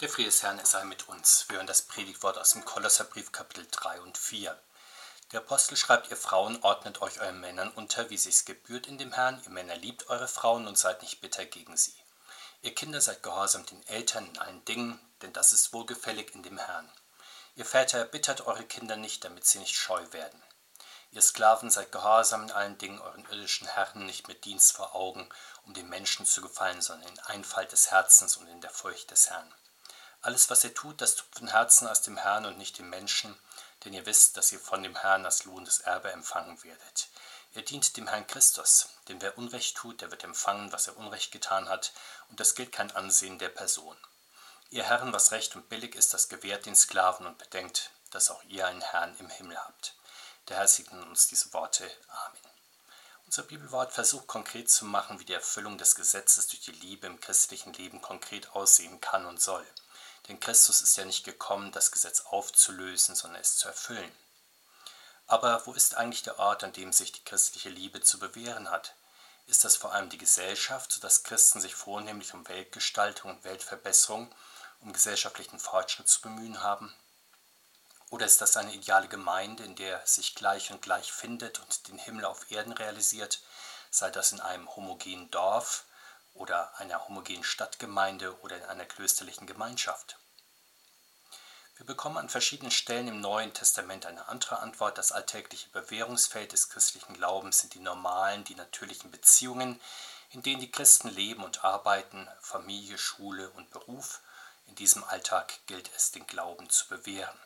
Der Friede des Herrn sei mit uns. Wir hören das Predigtwort aus dem Kolosserbrief Kapitel 3 und 4. Der Apostel schreibt, ihr Frauen ordnet euch euren Männern unter, wie sich's gebührt in dem Herrn. Ihr Männer liebt eure Frauen und seid nicht bitter gegen sie. Ihr Kinder seid gehorsam den Eltern in allen Dingen, denn das ist wohlgefällig in dem Herrn. Ihr Väter erbittert eure Kinder nicht, damit sie nicht scheu werden. Ihr Sklaven seid gehorsam in allen Dingen euren irdischen Herren, nicht mit Dienst vor Augen, um den Menschen zu gefallen, sondern in Einfalt des Herzens und in der Furcht des Herrn. Alles, was ihr tut, das tut von Herzen aus dem Herrn und nicht dem Menschen, denn ihr wisst, dass ihr von dem Herrn das Lohn des Erbe empfangen werdet. Ihr dient dem Herrn Christus, denn wer Unrecht tut, der wird empfangen, was er Unrecht getan hat, und das gilt kein Ansehen der Person. Ihr Herren, was recht und billig ist, das gewährt den Sklaven und bedenkt, dass auch ihr einen Herrn im Himmel habt. Der Herr segne uns diese Worte. Amen. Unser Bibelwort versucht konkret zu machen, wie die Erfüllung des Gesetzes durch die Liebe im christlichen Leben konkret aussehen kann und soll. Denn Christus ist ja nicht gekommen, das Gesetz aufzulösen, sondern es zu erfüllen. Aber wo ist eigentlich der Ort, an dem sich die christliche Liebe zu bewähren hat? Ist das vor allem die Gesellschaft, sodass Christen sich vornehmlich um Weltgestaltung und Weltverbesserung, um gesellschaftlichen Fortschritt zu bemühen haben? Oder ist das eine ideale Gemeinde, in der sich gleich und gleich findet und den Himmel auf Erden realisiert, sei das in einem homogenen Dorf oder einer homogenen Stadtgemeinde oder in einer klösterlichen Gemeinschaft. Wir bekommen an verschiedenen Stellen im Neuen Testament eine andere Antwort. Das alltägliche Bewährungsfeld des christlichen Glaubens sind die normalen, die natürlichen Beziehungen, in denen die Christen leben und arbeiten, Familie, Schule und Beruf. In diesem Alltag gilt es, den Glauben zu bewähren.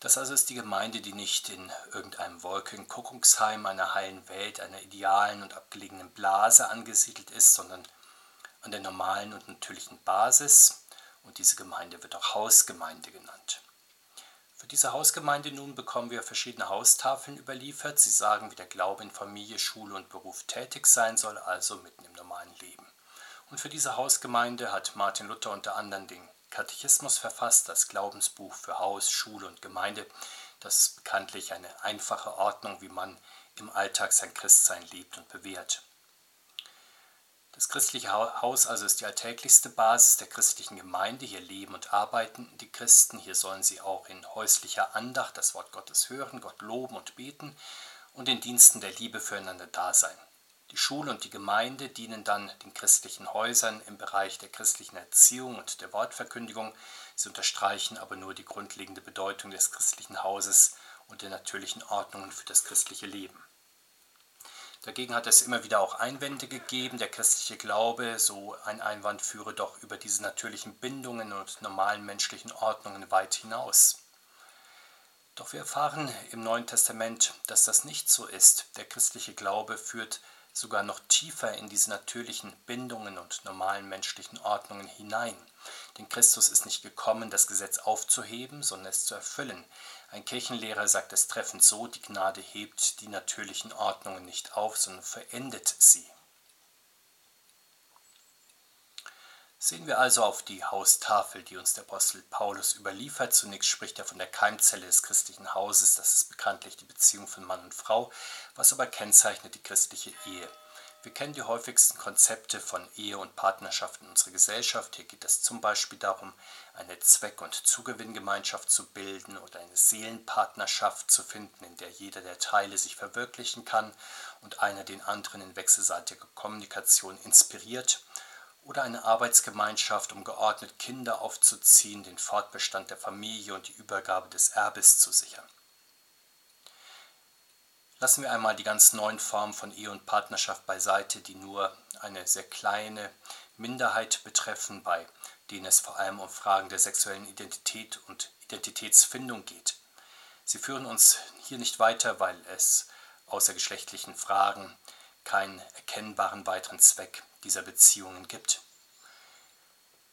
Das also ist die Gemeinde, die nicht in irgendeinem Wolkenkuckucksheim einer heilen Welt, einer idealen und abgelegenen Blase angesiedelt ist, sondern an der normalen und natürlichen Basis. Und diese Gemeinde wird auch Hausgemeinde genannt. Für diese Hausgemeinde nun bekommen wir verschiedene Haustafeln überliefert. Sie sagen, wie der Glaube in Familie, Schule und Beruf tätig sein soll, also mitten im normalen Leben. Und für diese Hausgemeinde hat Martin Luther unter anderem den Katechismus verfasst, das Glaubensbuch für Haus, Schule und Gemeinde. Das ist bekanntlich eine einfache Ordnung, wie man im Alltag sein Christsein lebt und bewährt. Das christliche Haus also ist die alltäglichste Basis der christlichen Gemeinde. Hier leben und arbeiten die Christen. Hier sollen sie auch in häuslicher Andacht das Wort Gottes hören, Gott loben und beten und in Diensten der Liebe füreinander da sein. Die Schule und die Gemeinde dienen dann den christlichen Häusern im Bereich der christlichen Erziehung und der Wortverkündigung. Sie unterstreichen aber nur die grundlegende Bedeutung des christlichen Hauses und der natürlichen Ordnungen für das christliche Leben. Dagegen hat es immer wieder auch Einwände gegeben. Der christliche Glaube, so ein Einwand, führe doch über diese natürlichen Bindungen und normalen menschlichen Ordnungen weit hinaus. Doch wir erfahren im Neuen Testament, dass das nicht so ist. Der christliche Glaube führt sogar noch tiefer in diese natürlichen Bindungen und normalen menschlichen Ordnungen hinein. Denn Christus ist nicht gekommen, das Gesetz aufzuheben, sondern es zu erfüllen. Ein Kirchenlehrer sagt es treffend so, die Gnade hebt die natürlichen Ordnungen nicht auf, sondern verendet sie. Sehen wir also auf die Haustafel, die uns der Apostel Paulus überliefert. Zunächst spricht er von der Keimzelle des christlichen Hauses, das ist bekanntlich die Beziehung von Mann und Frau, was aber kennzeichnet die christliche Ehe. Wir kennen die häufigsten Konzepte von Ehe und Partnerschaft in unserer Gesellschaft. Hier geht es zum Beispiel darum, eine Zweck- und Zugewinngemeinschaft zu bilden oder eine Seelenpartnerschaft zu finden, in der jeder der Teile sich verwirklichen kann und einer den anderen in wechselseitiger Kommunikation inspiriert oder eine Arbeitsgemeinschaft, um geordnet Kinder aufzuziehen, den Fortbestand der Familie und die Übergabe des Erbes zu sichern. Lassen wir einmal die ganz neuen Formen von Ehe und Partnerschaft beiseite, die nur eine sehr kleine Minderheit betreffen, bei denen es vor allem um Fragen der sexuellen Identität und Identitätsfindung geht. Sie führen uns hier nicht weiter, weil es außer geschlechtlichen Fragen keinen erkennbaren weiteren Zweck dieser Beziehungen gibt.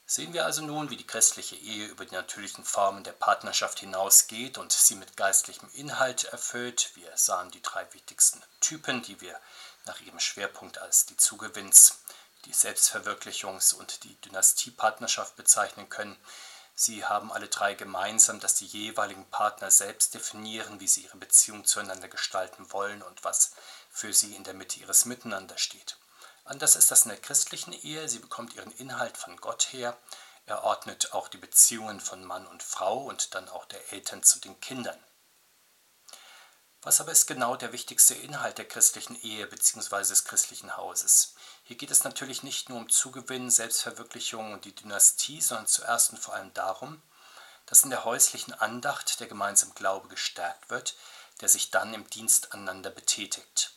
Sehen wir also nun, wie die christliche Ehe über die natürlichen Formen der Partnerschaft hinausgeht und sie mit geistlichem Inhalt erfüllt. Wir sahen die drei wichtigsten Typen, die wir nach ihrem Schwerpunkt als die Zugewinns-, die Selbstverwirklichungs- und die Dynastiepartnerschaft bezeichnen können. Sie haben alle drei gemeinsam, dass die jeweiligen Partner selbst definieren, wie sie ihre Beziehung zueinander gestalten wollen und was für sie in der Mitte ihres Miteinander steht. Anders ist das in der christlichen Ehe. Sie bekommt ihren Inhalt von Gott her. Er ordnet auch die Beziehungen von Mann und Frau und dann auch der Eltern zu den Kindern. Was aber ist genau der wichtigste Inhalt der christlichen Ehe bzw. des christlichen Hauses? Hier geht es natürlich nicht nur um Zugewinn, Selbstverwirklichung und die Dynastie, sondern zuerst und vor allem darum, dass in der häuslichen Andacht der gemeinsame Glaube gestärkt wird, der sich dann im Dienst aneinander betätigt.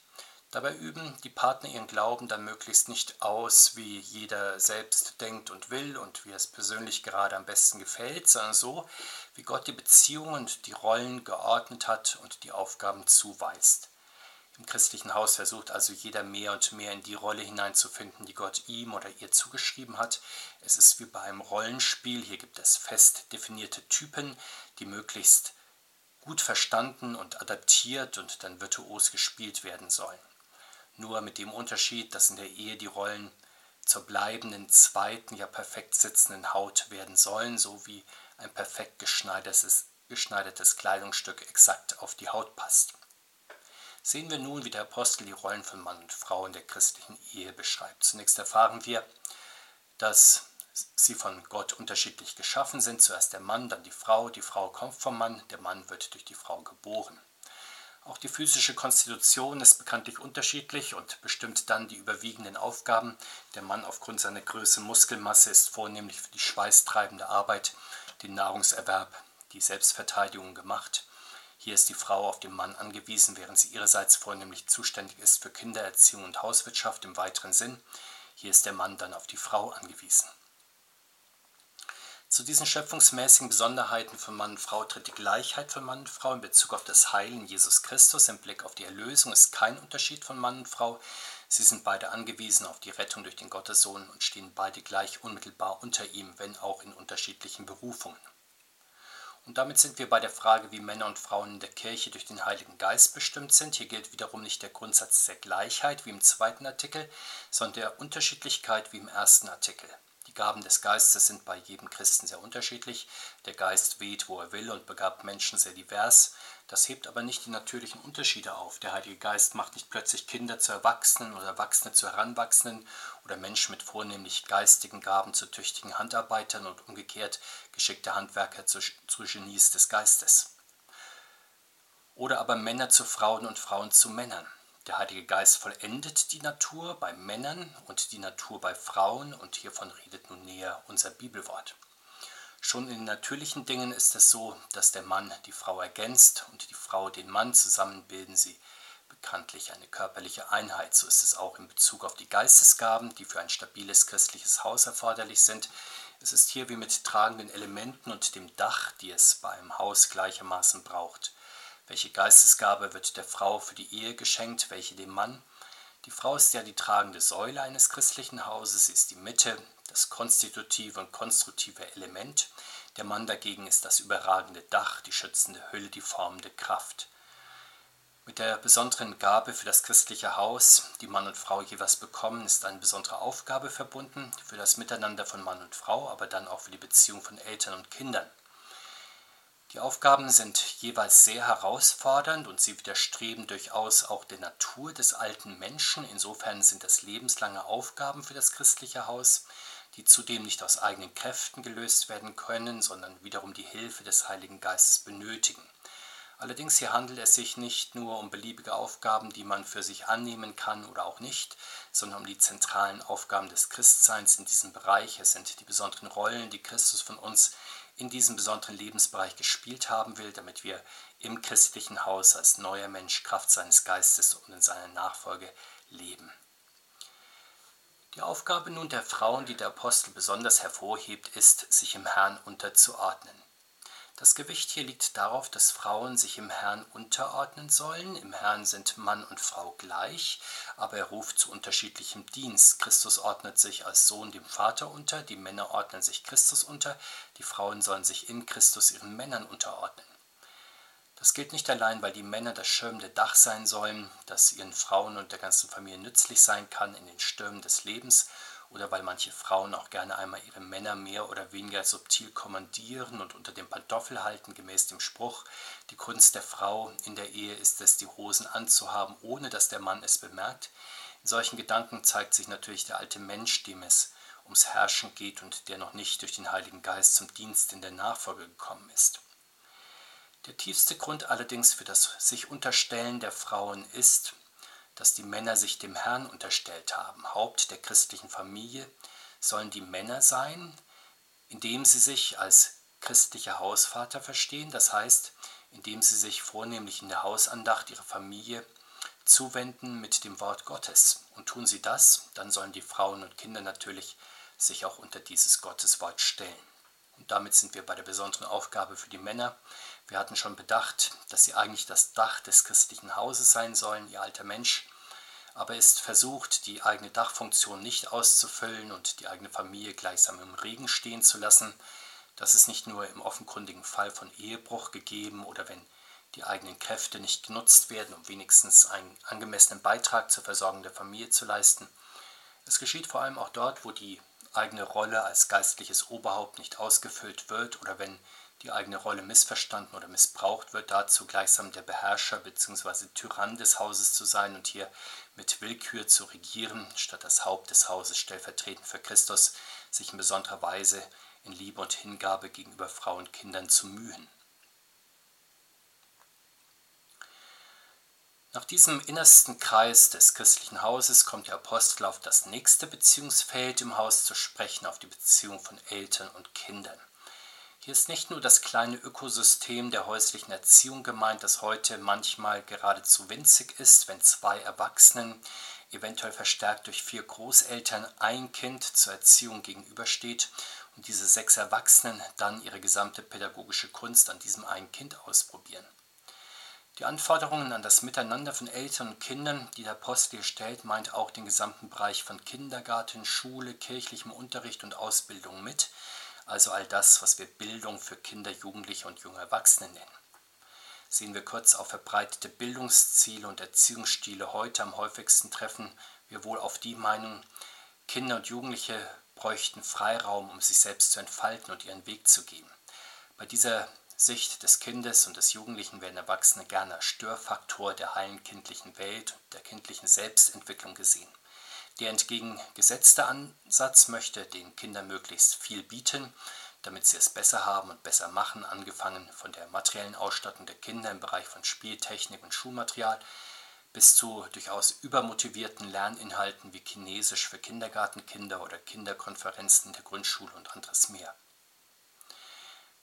Dabei üben die Partner ihren Glauben dann möglichst nicht aus, wie jeder selbst denkt und will und wie es persönlich gerade am besten gefällt, sondern so, wie Gott die Beziehungen und die Rollen geordnet hat und die Aufgaben zuweist. Im christlichen Haus versucht also jeder mehr und mehr in die Rolle hineinzufinden, die Gott ihm oder ihr zugeschrieben hat. Es ist wie bei einem Rollenspiel, hier gibt es fest definierte Typen, die möglichst gut verstanden und adaptiert und dann virtuos gespielt werden sollen nur mit dem Unterschied, dass in der Ehe die Rollen zur bleibenden zweiten, ja perfekt sitzenden Haut werden sollen, so wie ein perfekt geschneidertes, geschneidertes Kleidungsstück exakt auf die Haut passt. Sehen wir nun, wie der Apostel die Rollen von Mann und Frau in der christlichen Ehe beschreibt. Zunächst erfahren wir, dass sie von Gott unterschiedlich geschaffen sind. Zuerst der Mann, dann die Frau. Die Frau kommt vom Mann, der Mann wird durch die Frau geboren. Auch die physische Konstitution ist bekanntlich unterschiedlich und bestimmt dann die überwiegenden Aufgaben. Der Mann aufgrund seiner Größe Muskelmasse ist vornehmlich für die schweißtreibende Arbeit, den Nahrungserwerb, die Selbstverteidigung gemacht. Hier ist die Frau auf den Mann angewiesen, während sie ihrerseits vornehmlich zuständig ist für Kindererziehung und Hauswirtschaft im weiteren Sinn. Hier ist der Mann dann auf die Frau angewiesen. Zu diesen schöpfungsmäßigen Besonderheiten von Mann und Frau tritt die Gleichheit von Mann und Frau in Bezug auf das Heil in Jesus Christus. Im Blick auf die Erlösung ist kein Unterschied von Mann und Frau. Sie sind beide angewiesen auf die Rettung durch den Gottessohn und stehen beide gleich unmittelbar unter ihm, wenn auch in unterschiedlichen Berufungen. Und damit sind wir bei der Frage, wie Männer und Frauen in der Kirche durch den Heiligen Geist bestimmt sind. Hier gilt wiederum nicht der Grundsatz der Gleichheit wie im zweiten Artikel, sondern der Unterschiedlichkeit wie im ersten Artikel. Gaben des Geistes sind bei jedem Christen sehr unterschiedlich. Der Geist weht, wo er will und begabt Menschen sehr divers. Das hebt aber nicht die natürlichen Unterschiede auf. Der Heilige Geist macht nicht plötzlich Kinder zu Erwachsenen oder Erwachsene zu Heranwachsenden oder Menschen mit vornehmlich geistigen Gaben zu tüchtigen Handarbeitern und umgekehrt geschickte Handwerker zu, zu Genies des Geistes. Oder aber Männer zu Frauen und Frauen zu Männern. Der Heilige Geist vollendet die Natur bei Männern und die Natur bei Frauen und hiervon redet nun näher unser Bibelwort. Schon in natürlichen Dingen ist es so, dass der Mann die Frau ergänzt und die Frau den Mann. Zusammen bilden sie bekanntlich eine körperliche Einheit. So ist es auch in Bezug auf die Geistesgaben, die für ein stabiles christliches Haus erforderlich sind. Es ist hier wie mit tragenden Elementen und dem Dach, die es bei einem Haus gleichermaßen braucht. Welche Geistesgabe wird der Frau für die Ehe geschenkt, welche dem Mann? Die Frau ist ja die tragende Säule eines christlichen Hauses, sie ist die Mitte, das konstitutive und konstruktive Element. Der Mann dagegen ist das überragende Dach, die schützende Hülle, die formende Kraft. Mit der besonderen Gabe für das christliche Haus, die Mann und Frau jeweils bekommen, ist eine besondere Aufgabe verbunden für das Miteinander von Mann und Frau, aber dann auch für die Beziehung von Eltern und Kindern. Die Aufgaben sind jeweils sehr herausfordernd und sie widerstreben durchaus auch der Natur des alten Menschen. Insofern sind es lebenslange Aufgaben für das christliche Haus, die zudem nicht aus eigenen Kräften gelöst werden können, sondern wiederum die Hilfe des Heiligen Geistes benötigen. Allerdings hier handelt es sich nicht nur um beliebige Aufgaben, die man für sich annehmen kann oder auch nicht, sondern um die zentralen Aufgaben des Christseins in diesem Bereich. Es sind die besonderen Rollen, die Christus von uns in diesem besonderen Lebensbereich gespielt haben will, damit wir im christlichen Haus als neuer Mensch Kraft seines Geistes und in seiner Nachfolge leben. Die Aufgabe nun der Frauen, die der Apostel besonders hervorhebt, ist, sich im Herrn unterzuordnen. Das Gewicht hier liegt darauf, dass Frauen sich im Herrn unterordnen sollen. Im Herrn sind Mann und Frau gleich, aber er ruft zu unterschiedlichem Dienst. Christus ordnet sich als Sohn dem Vater unter, die Männer ordnen sich Christus unter, die Frauen sollen sich in Christus ihren Männern unterordnen. Das gilt nicht allein, weil die Männer das schirmende Dach sein sollen, das ihren Frauen und der ganzen Familie nützlich sein kann in den Stürmen des Lebens, oder weil manche Frauen auch gerne einmal ihre Männer mehr oder weniger subtil kommandieren und unter dem Pantoffel halten, gemäß dem Spruch, die Kunst der Frau in der Ehe ist es, die Hosen anzuhaben, ohne dass der Mann es bemerkt. In solchen Gedanken zeigt sich natürlich der alte Mensch, dem es ums Herrschen geht und der noch nicht durch den Heiligen Geist zum Dienst in der Nachfolge gekommen ist. Der tiefste Grund allerdings für das sich Unterstellen der Frauen ist, dass die Männer sich dem Herrn unterstellt haben. Haupt der christlichen Familie sollen die Männer sein, indem sie sich als christlicher Hausvater verstehen, das heißt, indem sie sich vornehmlich in der Hausandacht ihrer Familie zuwenden mit dem Wort Gottes. Und tun sie das, dann sollen die Frauen und Kinder natürlich sich auch unter dieses Gotteswort stellen. Und damit sind wir bei der besonderen Aufgabe für die Männer. Wir hatten schon bedacht, dass sie eigentlich das Dach des christlichen Hauses sein sollen, ihr alter Mensch, aber ist versucht, die eigene Dachfunktion nicht auszufüllen und die eigene Familie gleichsam im Regen stehen zu lassen. Das ist nicht nur im offenkundigen Fall von Ehebruch gegeben oder wenn die eigenen Kräfte nicht genutzt werden, um wenigstens einen angemessenen Beitrag zur Versorgung der Familie zu leisten. Es geschieht vor allem auch dort, wo die eigene Rolle als geistliches Oberhaupt nicht ausgefüllt wird oder wenn die eigene Rolle missverstanden oder missbraucht wird, dazu gleichsam der Beherrscher bzw. Tyrann des Hauses zu sein und hier mit Willkür zu regieren, statt das Haupt des Hauses stellvertretend für Christus sich in besonderer Weise in Liebe und Hingabe gegenüber Frauen und Kindern zu mühen. Nach diesem innersten Kreis des christlichen Hauses kommt der Apostel auf das nächste Beziehungsfeld im Haus zu sprechen, auf die Beziehung von Eltern und Kindern. Hier ist nicht nur das kleine Ökosystem der häuslichen Erziehung gemeint, das heute manchmal geradezu winzig ist, wenn zwei Erwachsenen, eventuell verstärkt durch vier Großeltern, ein Kind zur Erziehung gegenübersteht und diese sechs Erwachsenen dann ihre gesamte pädagogische Kunst an diesem einen Kind ausprobieren. Die Anforderungen an das Miteinander von Eltern und Kindern, die der Apostel stellt, meint auch den gesamten Bereich von Kindergarten, Schule, kirchlichem Unterricht und Ausbildung mit, also all das, was wir Bildung für Kinder, Jugendliche und junge Erwachsene nennen. Sehen wir kurz auf verbreitete Bildungsziele und Erziehungsstile heute am häufigsten treffen wir wohl auf die Meinung, Kinder und Jugendliche bräuchten Freiraum, um sich selbst zu entfalten und ihren Weg zu gehen. Bei dieser Sicht des Kindes und des Jugendlichen werden Erwachsene gerne als Störfaktor der heilen kindlichen Welt und der kindlichen Selbstentwicklung gesehen. Der entgegengesetzte Ansatz möchte den Kindern möglichst viel bieten, damit sie es besser haben und besser machen, angefangen von der materiellen Ausstattung der Kinder im Bereich von Spieltechnik und Schulmaterial bis zu durchaus übermotivierten Lerninhalten wie Chinesisch für Kindergartenkinder oder Kinderkonferenzen in der Grundschule und anderes mehr.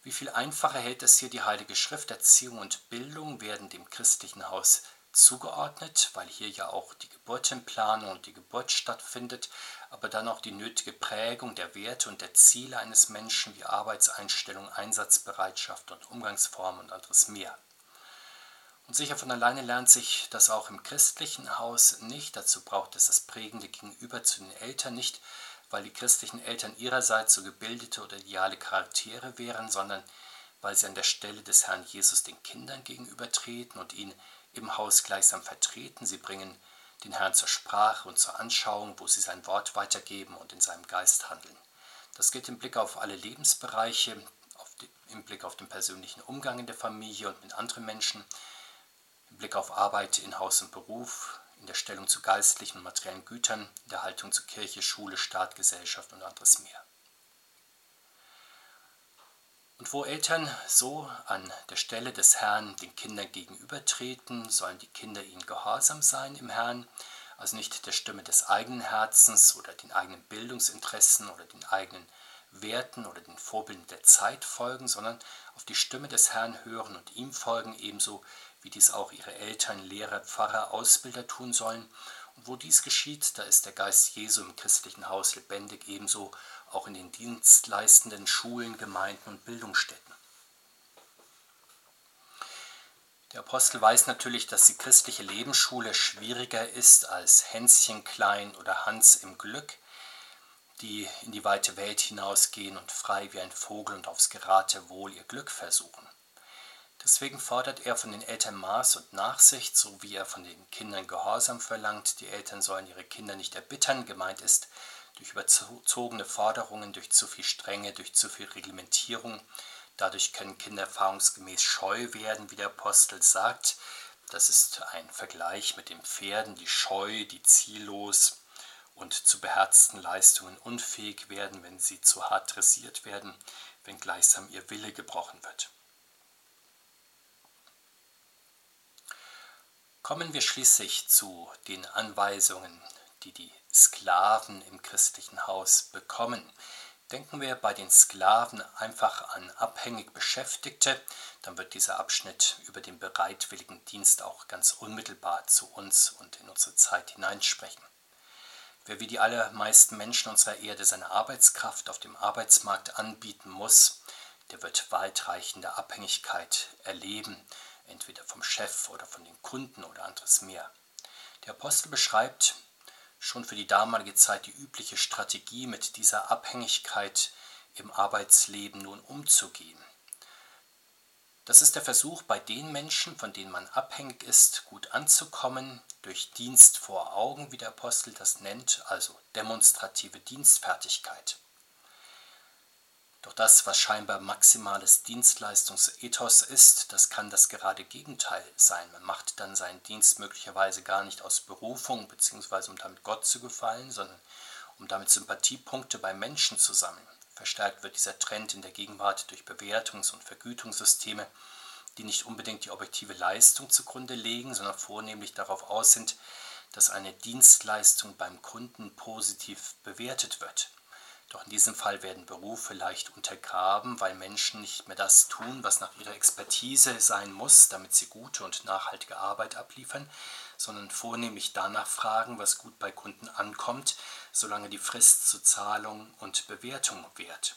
Wie viel einfacher hält es hier die Heilige Schrift? Erziehung und Bildung werden dem christlichen Haus zugeordnet, weil hier ja auch die Geburtenplanung und die Geburt stattfindet, aber dann auch die nötige Prägung der Werte und der Ziele eines Menschen wie Arbeitseinstellung, Einsatzbereitschaft und Umgangsformen und anderes mehr. Und sicher von alleine lernt sich das auch im christlichen Haus nicht. Dazu braucht es das prägende Gegenüber zu den Eltern nicht, weil die christlichen Eltern ihrerseits so gebildete oder ideale Charaktere wären, sondern weil sie an der Stelle des Herrn Jesus den Kindern gegenübertreten und ihn im Haus gleichsam vertreten. Sie bringen den Herrn zur Sprache und zur Anschauung, wo sie sein Wort weitergeben und in seinem Geist handeln. Das gilt im Blick auf alle Lebensbereiche, die, im Blick auf den persönlichen Umgang in der Familie und mit anderen Menschen, im Blick auf Arbeit in Haus und Beruf, in der Stellung zu geistlichen und materiellen Gütern, in der Haltung zu Kirche, Schule, Staat, Gesellschaft und anderes mehr. Und wo Eltern so an der Stelle des Herrn den Kindern gegenübertreten, sollen die Kinder ihnen gehorsam sein im Herrn, also nicht der Stimme des eigenen Herzens oder den eigenen Bildungsinteressen oder den eigenen Werten oder den Vorbildern der Zeit folgen, sondern auf die Stimme des Herrn hören und ihm folgen, ebenso wie dies auch ihre Eltern, Lehrer, Pfarrer, Ausbilder tun sollen. Und wo dies geschieht, da ist der Geist Jesu im christlichen Haus lebendig, ebenso auch in den dienstleistenden Schulen, Gemeinden und Bildungsstätten. Der Apostel weiß natürlich, dass die christliche Lebensschule schwieriger ist als Hänschen klein oder Hans im Glück, die in die weite Welt hinausgehen und frei wie ein Vogel und aufs Geratewohl ihr Glück versuchen. Deswegen fordert er von den Eltern Maß und Nachsicht, so wie er von den Kindern Gehorsam verlangt. Die Eltern sollen ihre Kinder nicht erbittern, gemeint ist durch überzogene Forderungen, durch zu viel Strenge, durch zu viel Reglementierung. Dadurch können Kinder erfahrungsgemäß scheu werden, wie der Apostel sagt. Das ist ein Vergleich mit den Pferden, die scheu, die ziellos und zu beherzten Leistungen unfähig werden, wenn sie zu hart dressiert werden, wenn gleichsam ihr Wille gebrochen wird. Kommen wir schließlich zu den Anweisungen, die die Sklaven im christlichen Haus bekommen. Denken wir bei den Sklaven einfach an abhängig Beschäftigte, dann wird dieser Abschnitt über den bereitwilligen Dienst auch ganz unmittelbar zu uns und in unsere Zeit hineinsprechen. Wer wie die allermeisten Menschen unserer Erde seine Arbeitskraft auf dem Arbeitsmarkt anbieten muss, der wird weitreichende Abhängigkeit erleben, entweder vom Chef oder von den Kunden oder anderes mehr. Der Apostel beschreibt schon für die damalige Zeit die übliche Strategie, mit dieser Abhängigkeit im Arbeitsleben nun umzugehen. Das ist der Versuch, bei den Menschen, von denen man abhängig ist, gut anzukommen, durch Dienst vor Augen, wie der Apostel das nennt, also demonstrative Dienstfertigkeit. Doch das, was scheinbar maximales Dienstleistungsethos ist, das kann das gerade Gegenteil sein. Man macht dann seinen Dienst möglicherweise gar nicht aus Berufung bzw. um damit Gott zu gefallen, sondern um damit Sympathiepunkte bei Menschen zu sammeln. Verstärkt wird dieser Trend in der Gegenwart durch Bewertungs- und Vergütungssysteme, die nicht unbedingt die objektive Leistung zugrunde legen, sondern vornehmlich darauf aus sind, dass eine Dienstleistung beim Kunden positiv bewertet wird. Doch in diesem Fall werden Berufe leicht untergraben, weil Menschen nicht mehr das tun, was nach ihrer Expertise sein muss, damit sie gute und nachhaltige Arbeit abliefern, sondern vornehmlich danach fragen, was gut bei Kunden ankommt, solange die Frist zur Zahlung und Bewertung währt.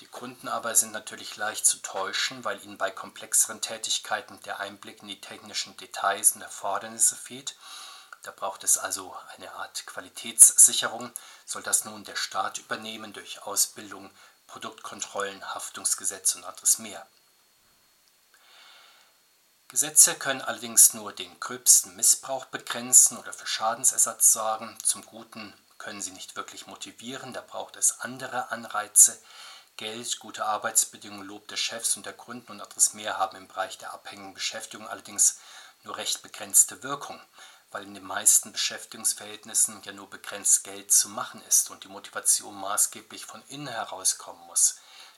Die Kunden aber sind natürlich leicht zu täuschen, weil ihnen bei komplexeren Tätigkeiten der Einblick in die technischen Details und Erfordernisse fehlt da braucht es also eine Art Qualitätssicherung. Soll das nun der Staat übernehmen durch Ausbildung, Produktkontrollen, Haftungsgesetz und anderes mehr. Gesetze können allerdings nur den gröbsten Missbrauch begrenzen oder für Schadensersatz sorgen. Zum Guten können sie nicht wirklich motivieren, da braucht es andere Anreize. Geld, gute Arbeitsbedingungen, Lob des Chefs und der Kunden und anderes mehr haben im Bereich der abhängigen Beschäftigung allerdings nur recht begrenzte Wirkung weil in den meisten Beschäftigungsverhältnissen ja nur begrenzt Geld zu machen ist und die Motivation maßgeblich von innen herauskommen muss.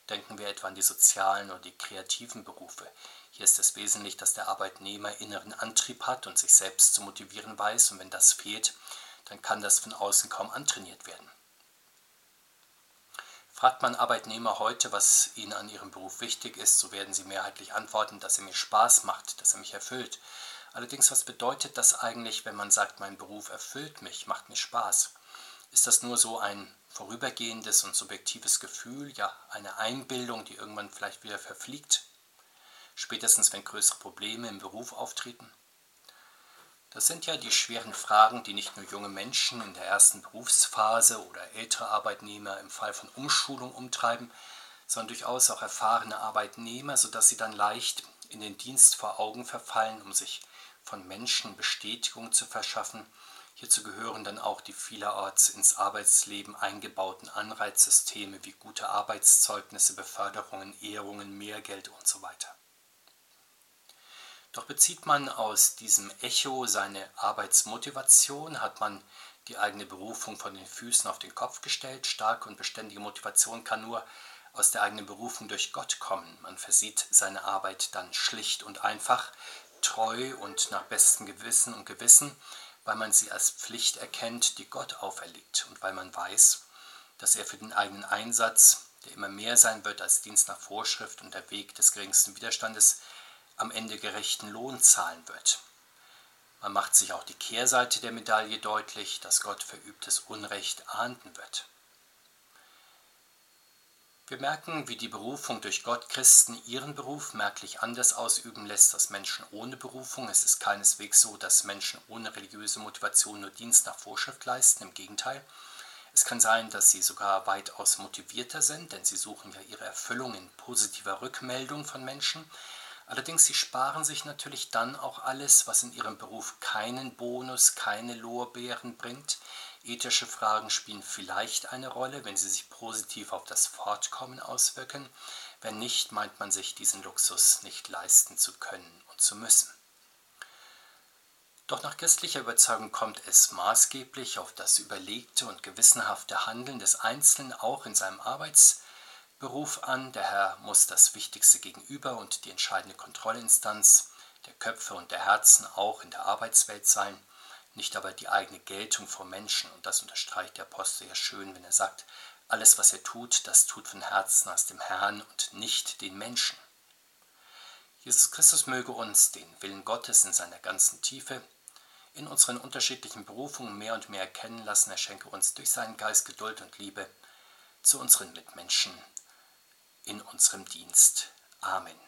Denken wir etwa an die sozialen oder die kreativen Berufe. Hier ist es wesentlich, dass der Arbeitnehmer inneren Antrieb hat und sich selbst zu motivieren weiß und wenn das fehlt, dann kann das von außen kaum antrainiert werden. Fragt man Arbeitnehmer heute, was ihnen an ihrem Beruf wichtig ist, so werden sie mehrheitlich antworten, dass er mir Spaß macht, dass er mich erfüllt. Allerdings, was bedeutet das eigentlich, wenn man sagt, mein Beruf erfüllt mich, macht mir Spaß? Ist das nur so ein vorübergehendes und subjektives Gefühl, ja eine Einbildung, die irgendwann vielleicht wieder verfliegt? Spätestens, wenn größere Probleme im Beruf auftreten? Das sind ja die schweren Fragen, die nicht nur junge Menschen in der ersten Berufsphase oder ältere Arbeitnehmer im Fall von Umschulung umtreiben, sondern durchaus auch erfahrene Arbeitnehmer, sodass sie dann leicht in den Dienst vor Augen verfallen, um sich von Menschen Bestätigung zu verschaffen. Hierzu gehören dann auch die vielerorts ins Arbeitsleben eingebauten Anreizsysteme wie gute Arbeitszeugnisse, Beförderungen, Ehrungen, Mehrgeld und so weiter. Doch bezieht man aus diesem Echo seine Arbeitsmotivation, hat man die eigene Berufung von den Füßen auf den Kopf gestellt. Starke und beständige Motivation kann nur aus der eigenen Berufung durch Gott kommen. Man versieht seine Arbeit dann schlicht und einfach treu und nach bestem Gewissen und Gewissen, weil man sie als Pflicht erkennt, die Gott auferlegt und weil man weiß, dass er für den eigenen Einsatz, der immer mehr sein wird als Dienst nach Vorschrift und der Weg des geringsten Widerstandes, am Ende gerechten Lohn zahlen wird. Man macht sich auch die Kehrseite der Medaille deutlich, dass Gott verübtes Unrecht ahnden wird. Wir merken, wie die Berufung durch Gott Christen ihren Beruf merklich anders ausüben lässt als Menschen ohne Berufung. Es ist keineswegs so, dass Menschen ohne religiöse Motivation nur Dienst nach Vorschrift leisten. Im Gegenteil. Es kann sein, dass sie sogar weitaus motivierter sind, denn sie suchen ja ihre Erfüllung in positiver Rückmeldung von Menschen. Allerdings, sie sparen sich natürlich dann auch alles, was in ihrem Beruf keinen Bonus, keine Lorbeeren bringt. Ethische Fragen spielen vielleicht eine Rolle, wenn sie sich positiv auf das Fortkommen auswirken. Wenn nicht, meint man sich diesen Luxus nicht leisten zu können und zu müssen. Doch nach christlicher Überzeugung kommt es maßgeblich auf das überlegte und gewissenhafte Handeln des Einzelnen auch in seinem Arbeitsberuf an. Der Herr muss das wichtigste Gegenüber und die entscheidende Kontrollinstanz der Köpfe und der Herzen auch in der Arbeitswelt sein, nicht aber die eigene Geltung vor Menschen. Und das unterstreicht der Apostel ja schön, wenn er sagt, alles, was er tut, das tut von Herzen aus dem Herrn und nicht den Menschen. Jesus Christus möge uns den Willen Gottes in seiner ganzen Tiefe in unseren unterschiedlichen Berufungen mehr und mehr erkennen lassen. Er schenke uns durch seinen Geist Geduld und Liebe zu unseren Mitmenschen in unserem Dienst. Amen.